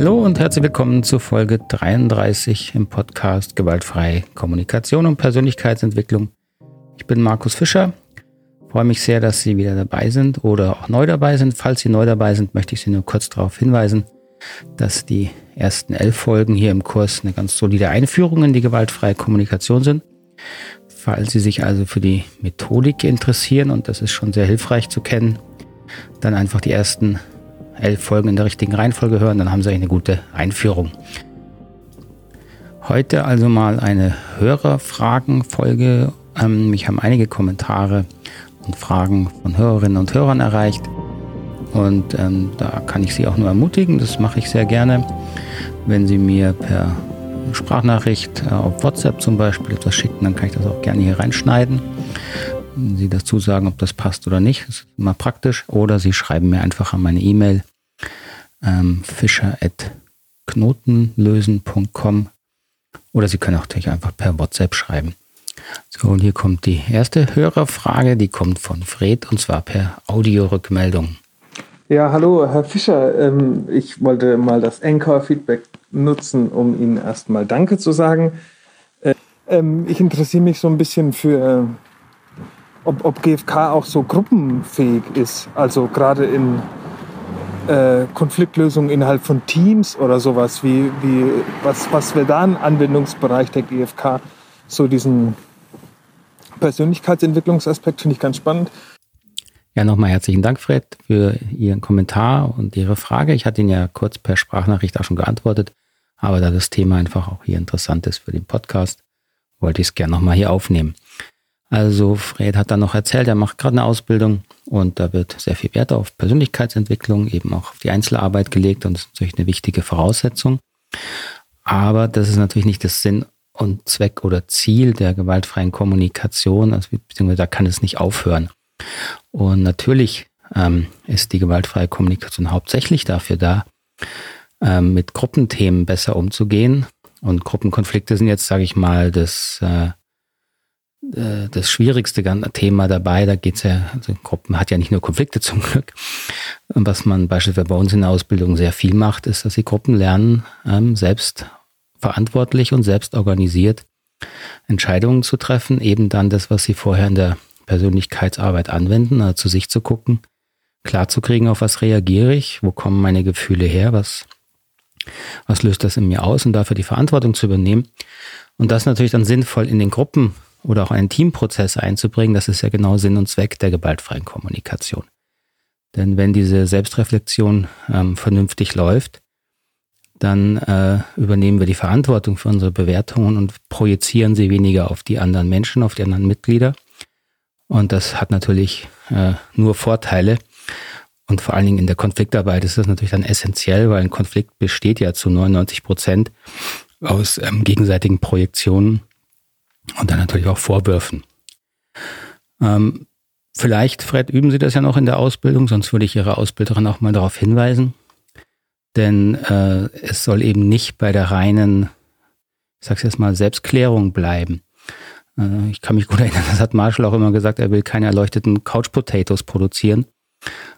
Hallo und herzlich willkommen zu Folge 33 im Podcast Gewaltfreie Kommunikation und Persönlichkeitsentwicklung. Ich bin Markus Fischer. Freue mich sehr, dass Sie wieder dabei sind oder auch neu dabei sind. Falls Sie neu dabei sind, möchte ich Sie nur kurz darauf hinweisen, dass die ersten elf Folgen hier im Kurs eine ganz solide Einführung in die gewaltfreie Kommunikation sind. Falls Sie sich also für die Methodik interessieren, und das ist schon sehr hilfreich zu kennen, dann einfach die ersten elf Folgen in der richtigen Reihenfolge hören, dann haben Sie eine gute Einführung. Heute also mal eine Hörerfragenfolge. Ähm, mich haben einige Kommentare und Fragen von Hörerinnen und Hörern erreicht. Und ähm, da kann ich Sie auch nur ermutigen, das mache ich sehr gerne, wenn Sie mir per Sprachnachricht äh, auf WhatsApp zum Beispiel etwas schicken, dann kann ich das auch gerne hier reinschneiden. Sie dazu sagen, ob das passt oder nicht, das ist immer praktisch. Oder Sie schreiben mir einfach an meine E-Mail ähm, fischer.knotenlösen.com oder Sie können auch natürlich einfach per WhatsApp schreiben. So, und hier kommt die erste Hörerfrage, die kommt von Fred und zwar per Audiorückmeldung. Ja, hallo, Herr Fischer. Ähm, ich wollte mal das Anchor-Feedback nutzen, um Ihnen erstmal Danke zu sagen. Äh, ähm, ich interessiere mich so ein bisschen für, ob, ob GFK auch so gruppenfähig ist. Also gerade in äh, Konfliktlösungen innerhalb von Teams oder sowas. Wie, wie, was, was wäre da ein Anwendungsbereich der GfK? So diesen Persönlichkeitsentwicklungsaspekt finde ich ganz spannend. Ja, nochmal herzlichen Dank, Fred, für Ihren Kommentar und Ihre Frage. Ich hatte Ihnen ja kurz per Sprachnachricht auch schon geantwortet, aber da das Thema einfach auch hier interessant ist für den Podcast, wollte ich es gerne nochmal hier aufnehmen. Also Fred hat dann noch erzählt, er macht gerade eine Ausbildung und da wird sehr viel Wert auf Persönlichkeitsentwicklung, eben auch auf die Einzelarbeit gelegt und das ist natürlich eine wichtige Voraussetzung. Aber das ist natürlich nicht das Sinn und Zweck oder Ziel der gewaltfreien Kommunikation, also, beziehungsweise da kann es nicht aufhören. Und natürlich ähm, ist die gewaltfreie Kommunikation hauptsächlich dafür da, ähm, mit Gruppenthemen besser umzugehen. Und Gruppenkonflikte sind jetzt, sage ich mal, das, äh, äh das schwierigste Thema dabei. Da geht's ja, also Gruppen hat ja nicht nur Konflikte zum Glück. Was man beispielsweise bei uns in der Ausbildung sehr viel macht, ist, dass die Gruppen lernen, ähm, selbst verantwortlich und selbst organisiert Entscheidungen zu treffen, eben dann das, was sie vorher in der Persönlichkeitsarbeit anwenden, also zu sich zu gucken, klar zu kriegen, auf was reagiere ich, wo kommen meine Gefühle her, was, was löst das in mir aus und dafür die Verantwortung zu übernehmen. Und das natürlich dann sinnvoll in den Gruppen oder auch einen Teamprozess einzubringen, das ist ja genau Sinn und Zweck der gewaltfreien Kommunikation. Denn wenn diese Selbstreflexion ähm, vernünftig läuft, dann äh, übernehmen wir die Verantwortung für unsere Bewertungen und projizieren sie weniger auf die anderen Menschen, auf die anderen Mitglieder und das hat natürlich äh, nur Vorteile. Und vor allen Dingen in der Konfliktarbeit ist das natürlich dann essentiell, weil ein Konflikt besteht ja zu 99 Prozent aus ähm, gegenseitigen Projektionen und dann natürlich auch Vorwürfen. Ähm, vielleicht, Fred, üben Sie das ja noch in der Ausbildung, sonst würde ich Ihre Ausbilderin auch mal darauf hinweisen. Denn äh, es soll eben nicht bei der reinen, ich sag's jetzt mal, Selbstklärung bleiben. Äh, ich kann mich gut erinnern, das hat Marshall auch immer gesagt, er will keine erleuchteten Couch Potatoes produzieren.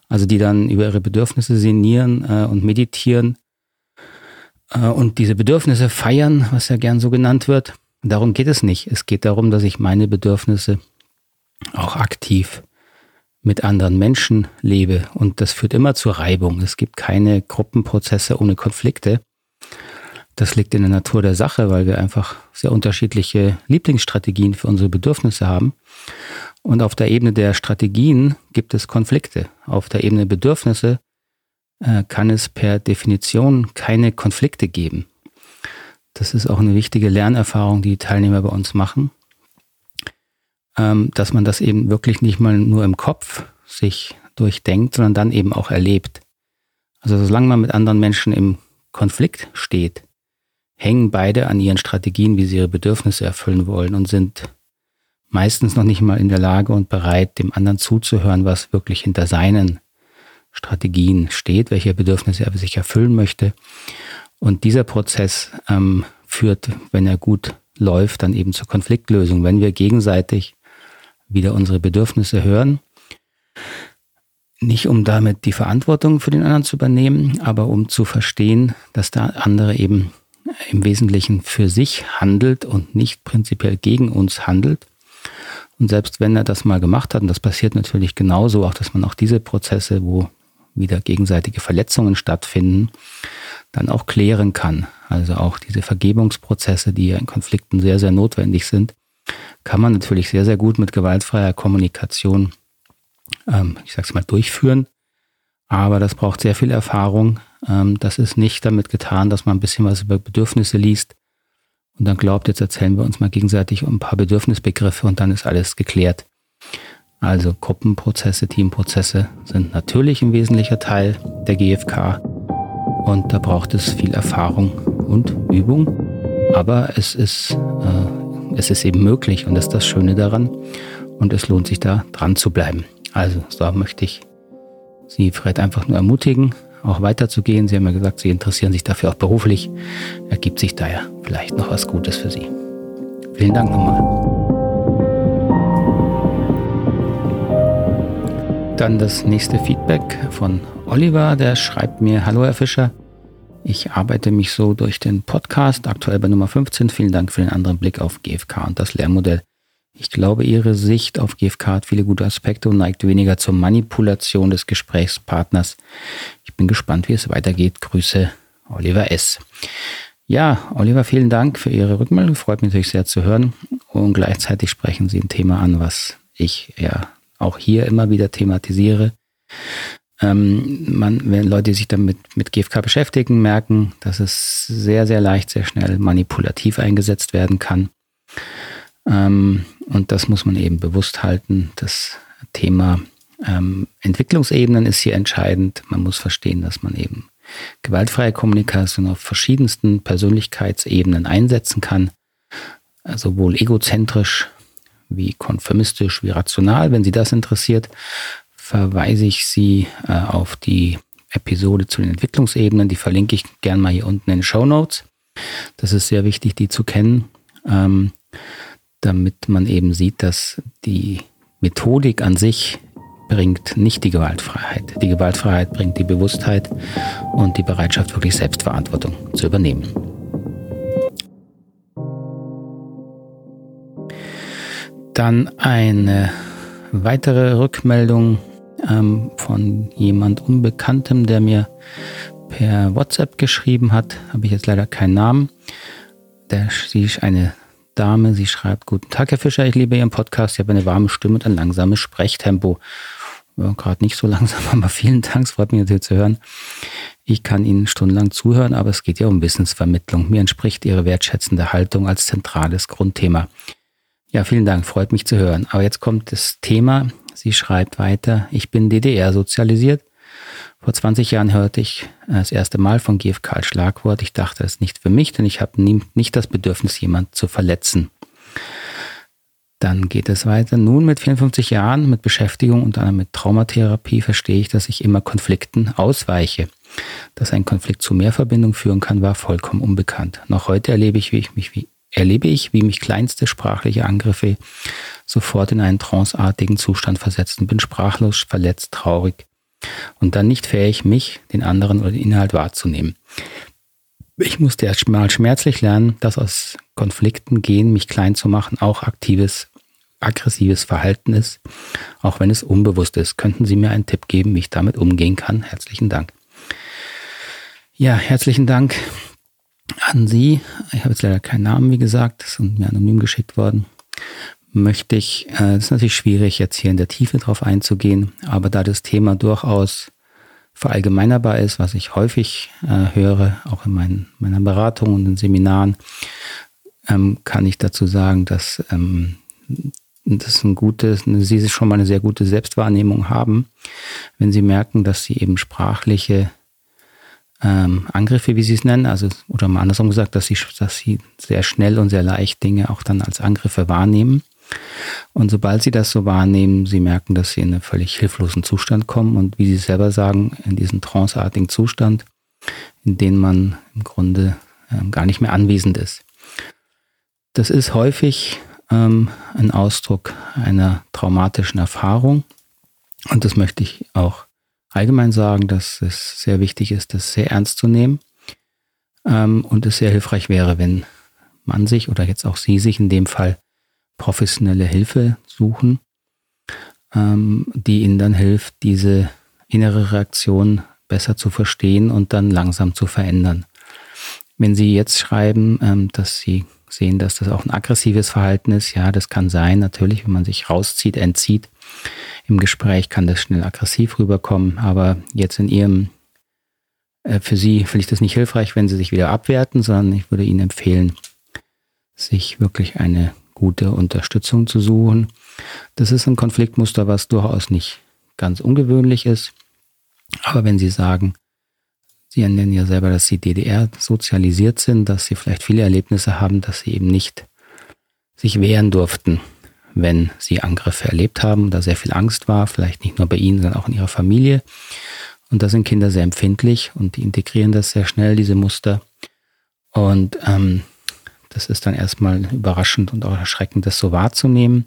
Also die dann über ihre Bedürfnisse sinnieren äh, und meditieren äh, und diese Bedürfnisse feiern, was ja gern so genannt wird. Darum geht es nicht. Es geht darum, dass ich meine Bedürfnisse auch aktiv mit anderen Menschen lebe. Und das führt immer zur Reibung. Es gibt keine Gruppenprozesse ohne Konflikte. Das liegt in der Natur der Sache, weil wir einfach sehr unterschiedliche Lieblingsstrategien für unsere Bedürfnisse haben. Und auf der Ebene der Strategien gibt es Konflikte. Auf der Ebene Bedürfnisse äh, kann es per Definition keine Konflikte geben. Das ist auch eine wichtige Lernerfahrung, die die Teilnehmer bei uns machen, ähm, dass man das eben wirklich nicht mal nur im Kopf sich durchdenkt, sondern dann eben auch erlebt. Also solange man mit anderen Menschen im Konflikt steht, hängen beide an ihren Strategien, wie sie ihre Bedürfnisse erfüllen wollen und sind meistens noch nicht mal in der Lage und bereit, dem anderen zuzuhören, was wirklich hinter seinen Strategien steht, welche Bedürfnisse er sich erfüllen möchte. Und dieser Prozess ähm, führt, wenn er gut läuft, dann eben zur Konfliktlösung, wenn wir gegenseitig wieder unsere Bedürfnisse hören, Nicht um damit die Verantwortung für den anderen zu übernehmen, aber um zu verstehen, dass der andere eben im Wesentlichen für sich handelt und nicht prinzipiell gegen uns handelt. Und selbst wenn er das mal gemacht hat, und das passiert natürlich genauso, auch dass man auch diese Prozesse, wo wieder gegenseitige Verletzungen stattfinden, dann auch klären kann. Also auch diese Vergebungsprozesse, die ja in Konflikten sehr, sehr notwendig sind, kann man natürlich sehr, sehr gut mit gewaltfreier Kommunikation, ähm, ich sag's mal, durchführen. Aber das braucht sehr viel Erfahrung. Ähm, das ist nicht damit getan, dass man ein bisschen was über Bedürfnisse liest und dann glaubt, jetzt erzählen wir uns mal gegenseitig ein paar Bedürfnisbegriffe und dann ist alles geklärt. Also Gruppenprozesse, Teamprozesse sind natürlich ein wesentlicher Teil der GfK und da braucht es viel Erfahrung und Übung. Aber es ist, äh, es ist eben möglich und das ist das Schöne daran und es lohnt sich da dran zu bleiben. Also so möchte ich Sie vielleicht einfach nur ermutigen, auch weiterzugehen. Sie haben ja gesagt, Sie interessieren sich dafür auch beruflich. Ergibt sich da ja vielleicht noch was Gutes für Sie. Vielen Dank nochmal. Dann das nächste Feedback von Oliver, der schreibt mir, hallo Herr Fischer, ich arbeite mich so durch den Podcast, aktuell bei Nummer 15. Vielen Dank für den anderen Blick auf GFK und das Lernmodell. Ich glaube, Ihre Sicht auf GFK hat viele gute Aspekte und neigt weniger zur Manipulation des Gesprächspartners. Ich bin gespannt, wie es weitergeht. Grüße, Oliver S. Ja, Oliver, vielen Dank für Ihre Rückmeldung. Freut mich natürlich sehr zu hören. Und gleichzeitig sprechen Sie ein Thema an, was ich ja auch hier immer wieder thematisiere. Ähm, man, wenn Leute sich damit mit GFK beschäftigen, merken, dass es sehr, sehr leicht, sehr schnell manipulativ eingesetzt werden kann. Ähm, und das muss man eben bewusst halten. Das Thema ähm, Entwicklungsebenen ist hier entscheidend. Man muss verstehen, dass man eben gewaltfreie Kommunikation auf verschiedensten Persönlichkeitsebenen einsetzen kann. Sowohl egozentrisch wie konfirmistisch wie rational. Wenn Sie das interessiert, verweise ich Sie äh, auf die Episode zu den Entwicklungsebenen. Die verlinke ich gern mal hier unten in den Show Notes. Das ist sehr wichtig, die zu kennen. Ähm, damit man eben sieht, dass die Methodik an sich bringt nicht die Gewaltfreiheit. Die Gewaltfreiheit bringt die Bewusstheit und die Bereitschaft, wirklich Selbstverantwortung zu übernehmen. Dann eine weitere Rückmeldung ähm, von jemand Unbekanntem, der mir per WhatsApp geschrieben hat. Habe ich jetzt leider keinen Namen. Der, sie ist eine Dame, sie schreibt, guten Tag, Herr Fischer, ich liebe Ihren Podcast, ich habe eine warme Stimme und ein langsames Sprechtempo. Ja, Gerade nicht so langsam, aber vielen Dank, es freut mich natürlich zu hören. Ich kann Ihnen stundenlang zuhören, aber es geht ja um Wissensvermittlung. Mir entspricht Ihre wertschätzende Haltung als zentrales Grundthema. Ja, vielen Dank, freut mich zu hören. Aber jetzt kommt das Thema. Sie schreibt weiter, ich bin DDR sozialisiert vor 20 Jahren hörte ich das erste Mal von GFK als Schlagwort. Ich dachte, es ist nicht für mich, denn ich habe nicht das Bedürfnis, jemand zu verletzen. Dann geht es weiter. Nun mit 54 Jahren mit Beschäftigung und dann mit Traumatherapie verstehe ich, dass ich immer Konflikten ausweiche. Dass ein Konflikt zu mehr Verbindung führen kann, war vollkommen unbekannt. Noch heute erlebe ich, wie ich mich wie erlebe ich, wie mich kleinste sprachliche Angriffe sofort in einen tranceartigen Zustand versetzt und bin sprachlos, verletzt, traurig und dann nicht fähig, mich, den anderen oder den Inhalt wahrzunehmen. Ich musste erst mal schmerzlich lernen, dass aus Konflikten gehen, mich klein zu machen, auch aktives, aggressives Verhalten ist, auch wenn es unbewusst ist. Könnten Sie mir einen Tipp geben, wie ich damit umgehen kann? Herzlichen Dank. Ja, herzlichen Dank an Sie. Ich habe jetzt leider keinen Namen, wie gesagt, das ist mir anonym geschickt worden. Möchte ich, äh, es ist natürlich schwierig, jetzt hier in der Tiefe drauf einzugehen, aber da das Thema durchaus verallgemeinerbar ist, was ich häufig äh, höre, auch in meinen, meiner Beratung und in Seminaren, ähm, kann ich dazu sagen, dass ähm, das ein gutes, Sie schon mal eine sehr gute Selbstwahrnehmung haben, wenn Sie merken, dass Sie eben sprachliche ähm, Angriffe, wie Sie es nennen, also oder mal andersrum gesagt, dass Sie, dass Sie sehr schnell und sehr leicht Dinge auch dann als Angriffe wahrnehmen. Und sobald sie das so wahrnehmen, sie merken, dass sie in einen völlig hilflosen Zustand kommen. Und wie sie selber sagen, in diesen tranceartigen Zustand, in dem man im Grunde ähm, gar nicht mehr anwesend ist. Das ist häufig ähm, ein Ausdruck einer traumatischen Erfahrung. Und das möchte ich auch allgemein sagen, dass es sehr wichtig ist, das sehr ernst zu nehmen ähm, und es sehr hilfreich wäre, wenn man sich oder jetzt auch Sie sich in dem Fall professionelle Hilfe suchen, ähm, die Ihnen dann hilft, diese innere Reaktion besser zu verstehen und dann langsam zu verändern. Wenn Sie jetzt schreiben, ähm, dass Sie sehen, dass das auch ein aggressives Verhalten ist, ja, das kann sein, natürlich, wenn man sich rauszieht, entzieht. Im Gespräch kann das schnell aggressiv rüberkommen, aber jetzt in Ihrem, äh, für Sie finde ich das nicht hilfreich, wenn Sie sich wieder abwerten, sondern ich würde Ihnen empfehlen, sich wirklich eine gute Unterstützung zu suchen. Das ist ein Konfliktmuster, was durchaus nicht ganz ungewöhnlich ist. Aber wenn Sie sagen, Sie nennen ja selber, dass Sie DDR sozialisiert sind, dass Sie vielleicht viele Erlebnisse haben, dass Sie eben nicht sich wehren durften, wenn Sie Angriffe erlebt haben, da sehr viel Angst war, vielleicht nicht nur bei Ihnen, sondern auch in Ihrer Familie. Und da sind Kinder sehr empfindlich und die integrieren das sehr schnell, diese Muster. Und ähm, das ist dann erstmal überraschend und auch erschreckend, das so wahrzunehmen.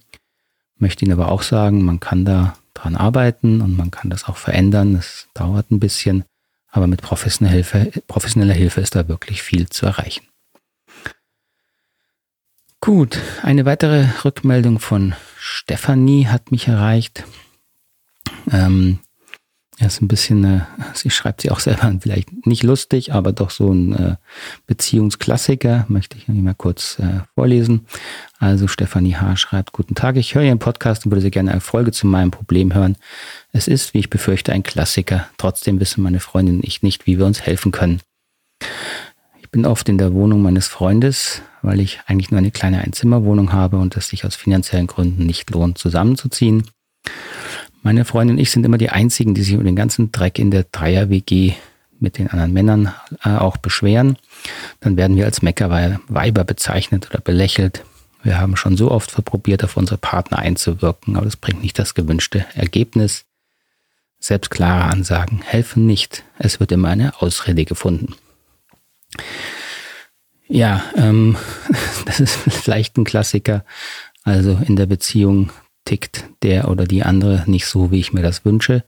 Möchte Ihnen aber auch sagen, man kann da dran arbeiten und man kann das auch verändern. Es dauert ein bisschen. Aber mit professioneller Hilfe, professioneller Hilfe ist da wirklich viel zu erreichen. Gut, eine weitere Rückmeldung von Stefanie hat mich erreicht. Ähm, er ist ein bisschen, äh, sie schreibt sie auch selber, vielleicht nicht lustig, aber doch so ein äh, Beziehungsklassiker, möchte ich mal kurz äh, vorlesen. Also Stefanie H. schreibt, guten Tag, ich höre Ihren Podcast und würde sehr gerne eine Folge zu meinem Problem hören. Es ist, wie ich befürchte, ein Klassiker. Trotzdem wissen meine Freundin und ich nicht, wie wir uns helfen können. Bin oft in der Wohnung meines Freundes, weil ich eigentlich nur eine kleine Einzimmerwohnung habe und es sich aus finanziellen Gründen nicht lohnt, zusammenzuziehen. Meine Freundin und ich sind immer die Einzigen, die sich über den ganzen Dreck in der Dreier-WG mit den anderen Männern äh, auch beschweren. Dann werden wir als Meckerweiber bezeichnet oder belächelt. Wir haben schon so oft verprobiert, auf unsere Partner einzuwirken, aber das bringt nicht das gewünschte Ergebnis. Selbst klare Ansagen helfen nicht. Es wird immer eine Ausrede gefunden. Ja, ähm, das ist vielleicht ein Klassiker. Also in der Beziehung tickt der oder die andere nicht so, wie ich mir das wünsche.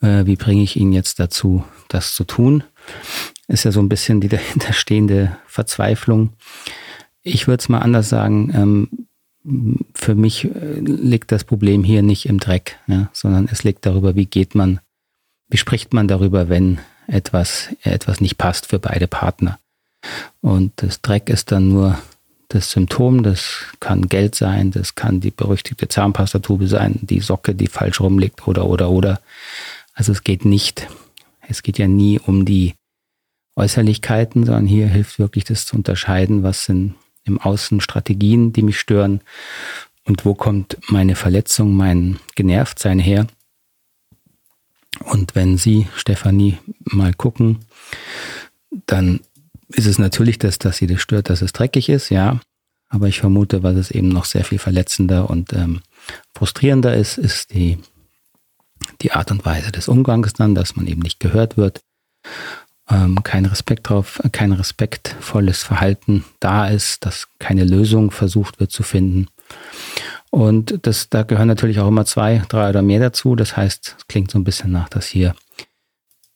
Äh, wie bringe ich ihn jetzt dazu, das zu tun? Ist ja so ein bisschen die dahinterstehende Verzweiflung. Ich würde es mal anders sagen. Ähm, für mich äh, liegt das Problem hier nicht im Dreck, ja, sondern es liegt darüber, wie geht man, wie spricht man darüber, wenn etwas, etwas nicht passt für beide Partner. Und das Dreck ist dann nur das Symptom, das kann Geld sein, das kann die berüchtigte Zahnpastatube sein, die Socke, die falsch rumliegt oder, oder, oder. Also es geht nicht, es geht ja nie um die Äußerlichkeiten, sondern hier hilft wirklich das zu unterscheiden, was sind im Außen Strategien, die mich stören und wo kommt meine Verletzung, mein Genervtsein her. Und wenn Sie, Stefanie, mal gucken, dann ist es natürlich, dass, dass sie das stört, dass es dreckig ist, ja. Aber ich vermute, was es eben noch sehr viel verletzender und ähm, frustrierender ist, ist die, die Art und Weise des Umgangs dann, dass man eben nicht gehört wird, ähm, kein Respekt drauf, kein respektvolles Verhalten da ist, dass keine Lösung versucht wird zu finden. Und das, da gehören natürlich auch immer zwei, drei oder mehr dazu. Das heißt, es klingt so ein bisschen nach, dass hier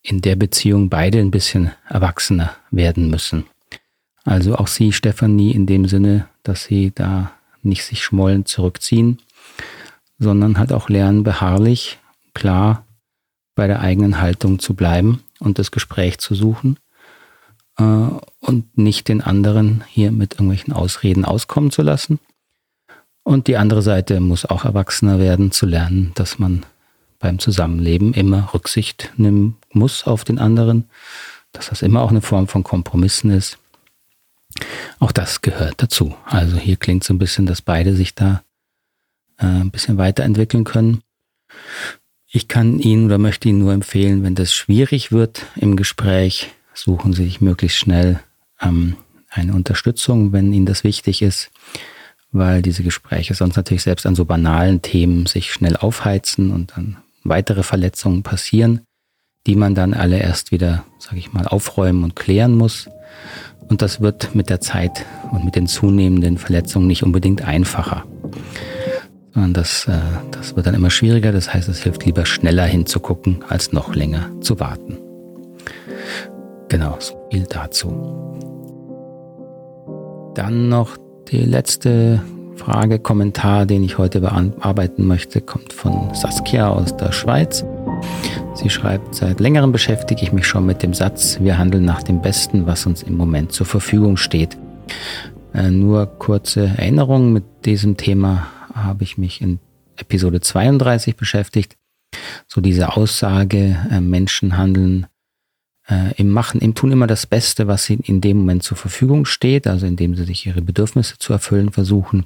in der Beziehung beide ein bisschen erwachsener werden müssen. Also auch Sie, Stefanie, in dem Sinne, dass Sie da nicht sich schmollen zurückziehen, sondern halt auch lernen, beharrlich, klar bei der eigenen Haltung zu bleiben und das Gespräch zu suchen äh, und nicht den anderen hier mit irgendwelchen Ausreden auskommen zu lassen. Und die andere Seite muss auch erwachsener werden, zu lernen, dass man beim Zusammenleben immer Rücksicht nehmen muss auf den anderen, dass das immer auch eine Form von Kompromissen ist. Auch das gehört dazu. Also hier klingt so ein bisschen, dass beide sich da äh, ein bisschen weiterentwickeln können. Ich kann Ihnen oder möchte Ihnen nur empfehlen, wenn das schwierig wird im Gespräch, suchen Sie sich möglichst schnell ähm, eine Unterstützung, wenn Ihnen das wichtig ist, weil diese Gespräche sonst natürlich selbst an so banalen Themen sich schnell aufheizen und dann weitere Verletzungen passieren, die man dann alle erst wieder, sage ich mal, aufräumen und klären muss. Und das wird mit der Zeit und mit den zunehmenden Verletzungen nicht unbedingt einfacher. Und das, äh, das wird dann immer schwieriger. Das heißt, es hilft lieber schneller hinzugucken, als noch länger zu warten. Genau, so viel dazu. Dann noch die letzte Frage, Kommentar, den ich heute bearbeiten möchte, kommt von Saskia aus der Schweiz. Sie schreibt, seit längerem beschäftige ich mich schon mit dem Satz, wir handeln nach dem Besten, was uns im Moment zur Verfügung steht. Äh, nur kurze Erinnerung, mit diesem Thema habe ich mich in Episode 32 beschäftigt. So diese Aussage, äh, Menschen handeln äh, im Machen, im Tun immer das Beste, was ihnen in dem Moment zur Verfügung steht, also indem sie sich ihre Bedürfnisse zu erfüllen versuchen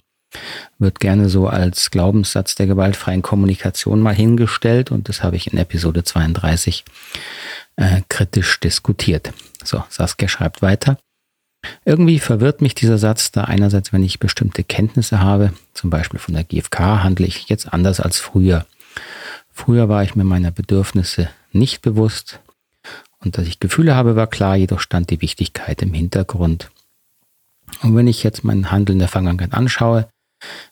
wird gerne so als Glaubenssatz der gewaltfreien Kommunikation mal hingestellt und das habe ich in Episode 32 äh, kritisch diskutiert. So, Saskia schreibt weiter. Irgendwie verwirrt mich dieser Satz, da einerseits, wenn ich bestimmte Kenntnisse habe, zum Beispiel von der GfK, handle ich jetzt anders als früher. Früher war ich mir meiner Bedürfnisse nicht bewusst und dass ich Gefühle habe, war klar, jedoch stand die Wichtigkeit im Hintergrund. Und wenn ich jetzt mein Handeln der Vergangenheit anschaue,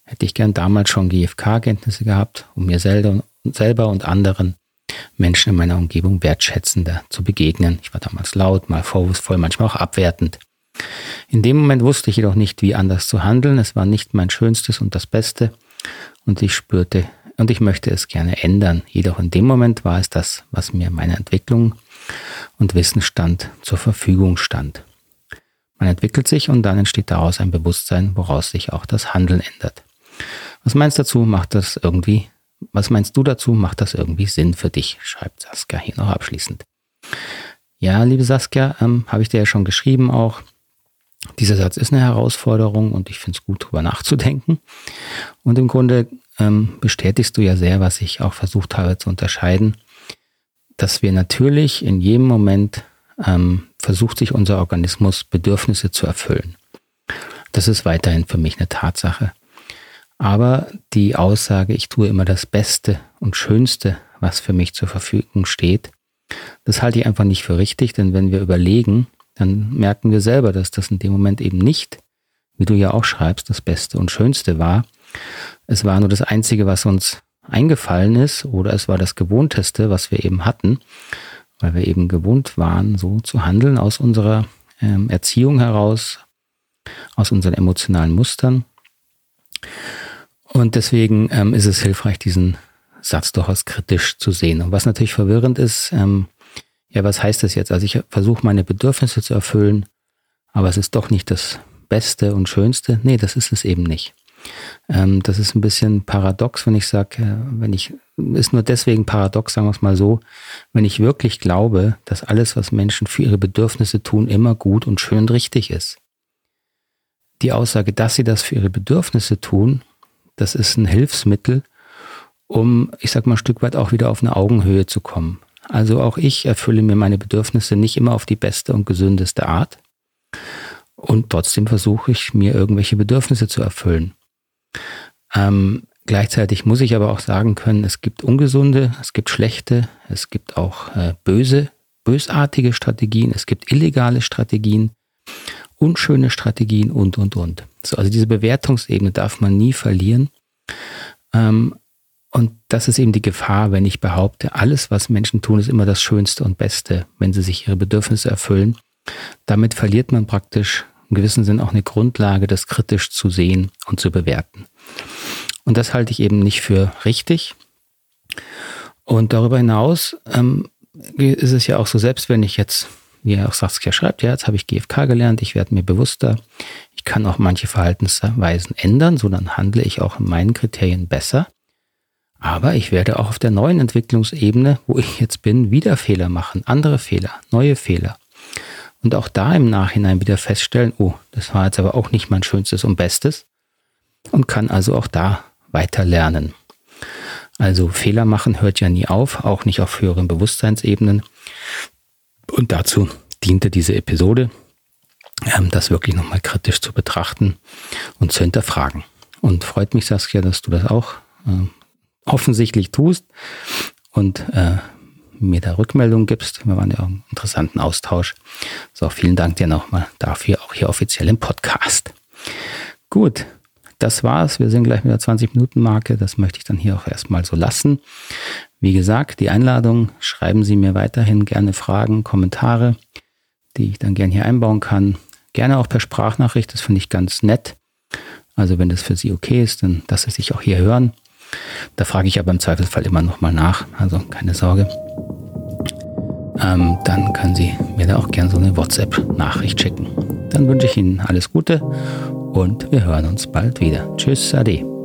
hätte ich gern damals schon GFK-Kenntnisse gehabt, um mir selber, und anderen Menschen in meiner Umgebung wertschätzender zu begegnen. Ich war damals laut, mal vorwurfsvoll, manchmal auch abwertend. In dem Moment wusste ich jedoch nicht, wie anders zu handeln. Es war nicht mein Schönstes und das Beste und ich spürte und ich möchte es gerne ändern. Jedoch in dem Moment war es das, was mir meiner Entwicklung und Wissensstand zur Verfügung stand. Man entwickelt sich und dann entsteht daraus ein Bewusstsein, woraus sich auch das Handeln ändert. Was meinst dazu? Macht das irgendwie, was meinst du dazu? Macht das irgendwie Sinn für dich? Schreibt Saskia hier noch abschließend. Ja, liebe Saskia, ähm, habe ich dir ja schon geschrieben auch. Dieser Satz ist eine Herausforderung und ich finde es gut, drüber nachzudenken. Und im Grunde ähm, bestätigst du ja sehr, was ich auch versucht habe zu unterscheiden, dass wir natürlich in jedem Moment ähm, versucht sich unser Organismus Bedürfnisse zu erfüllen. Das ist weiterhin für mich eine Tatsache. Aber die Aussage, ich tue immer das Beste und Schönste, was für mich zur Verfügung steht, das halte ich einfach nicht für richtig, denn wenn wir überlegen, dann merken wir selber, dass das in dem Moment eben nicht, wie du ja auch schreibst, das Beste und Schönste war. Es war nur das Einzige, was uns eingefallen ist oder es war das Gewohnteste, was wir eben hatten weil wir eben gewohnt waren, so zu handeln aus unserer ähm, Erziehung heraus, aus unseren emotionalen Mustern. Und deswegen ähm, ist es hilfreich, diesen Satz durchaus kritisch zu sehen. Und was natürlich verwirrend ist, ähm, ja, was heißt das jetzt? Also ich versuche meine Bedürfnisse zu erfüllen, aber es ist doch nicht das Beste und Schönste. Nee, das ist es eben nicht. Ähm, das ist ein bisschen paradox, wenn ich sage, äh, wenn ich, ist nur deswegen paradox, sagen wir es mal so, wenn ich wirklich glaube, dass alles, was Menschen für ihre Bedürfnisse tun, immer gut und schön und richtig ist. Die Aussage, dass sie das für ihre Bedürfnisse tun, das ist ein Hilfsmittel, um, ich sag mal, ein Stück weit auch wieder auf eine Augenhöhe zu kommen. Also auch ich erfülle mir meine Bedürfnisse nicht immer auf die beste und gesündeste Art. Und trotzdem versuche ich mir irgendwelche Bedürfnisse zu erfüllen. Ähm, gleichzeitig muss ich aber auch sagen können, es gibt ungesunde, es gibt schlechte, es gibt auch äh, böse, bösartige Strategien, es gibt illegale Strategien, unschöne Strategien und, und, und. So, also diese Bewertungsebene darf man nie verlieren. Ähm, und das ist eben die Gefahr, wenn ich behaupte, alles, was Menschen tun, ist immer das Schönste und Beste, wenn sie sich ihre Bedürfnisse erfüllen. Damit verliert man praktisch im gewissen Sinn auch eine Grundlage, das kritisch zu sehen und zu bewerten. Und das halte ich eben nicht für richtig. Und darüber hinaus ähm, ist es ja auch so, selbst wenn ich jetzt, wie er auch Saskia schreibt, ja, jetzt habe ich GFK gelernt, ich werde mir bewusster, ich kann auch manche Verhaltensweisen ändern, so dann handle ich auch in meinen Kriterien besser. Aber ich werde auch auf der neuen Entwicklungsebene, wo ich jetzt bin, wieder Fehler machen, andere Fehler, neue Fehler und auch da im Nachhinein wieder feststellen, oh, das war jetzt aber auch nicht mein schönstes und bestes und kann also auch da weiter lernen. Also Fehler machen hört ja nie auf, auch nicht auf höheren Bewusstseinsebenen. Und dazu diente diese Episode, ähm, das wirklich nochmal kritisch zu betrachten und zu hinterfragen. Und freut mich, Saskia, dass du das auch äh, offensichtlich tust. Und äh, mir da Rückmeldung gibst. Wir waren ja auch im interessanten Austausch. So, vielen Dank dir nochmal dafür, auch hier offiziell im Podcast. Gut, das war's. Wir sind gleich mit der 20-Minuten-Marke. Das möchte ich dann hier auch erstmal so lassen. Wie gesagt, die Einladung, schreiben Sie mir weiterhin gerne Fragen, Kommentare, die ich dann gerne hier einbauen kann. Gerne auch per Sprachnachricht, das finde ich ganz nett. Also wenn das für Sie okay ist, dann dass Sie sich auch hier hören. Da frage ich aber im Zweifelsfall immer nochmal nach, also keine Sorge. Ähm, dann können Sie mir da auch gerne so eine WhatsApp-Nachricht schicken. Dann wünsche ich Ihnen alles Gute und wir hören uns bald wieder. Tschüss, Ade.